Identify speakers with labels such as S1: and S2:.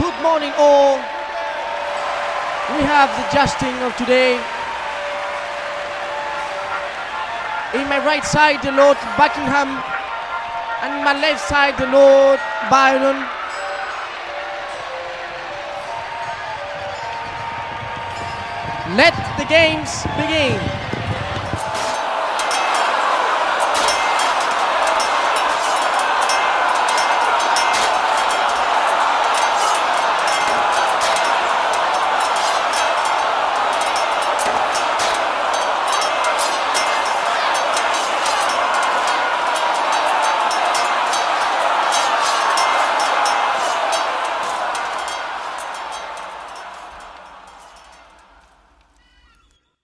S1: Good morning, all. We have the justing of today. In my right side, the Lord Buckingham, and in my left side, the Lord Byron. Let the games begin.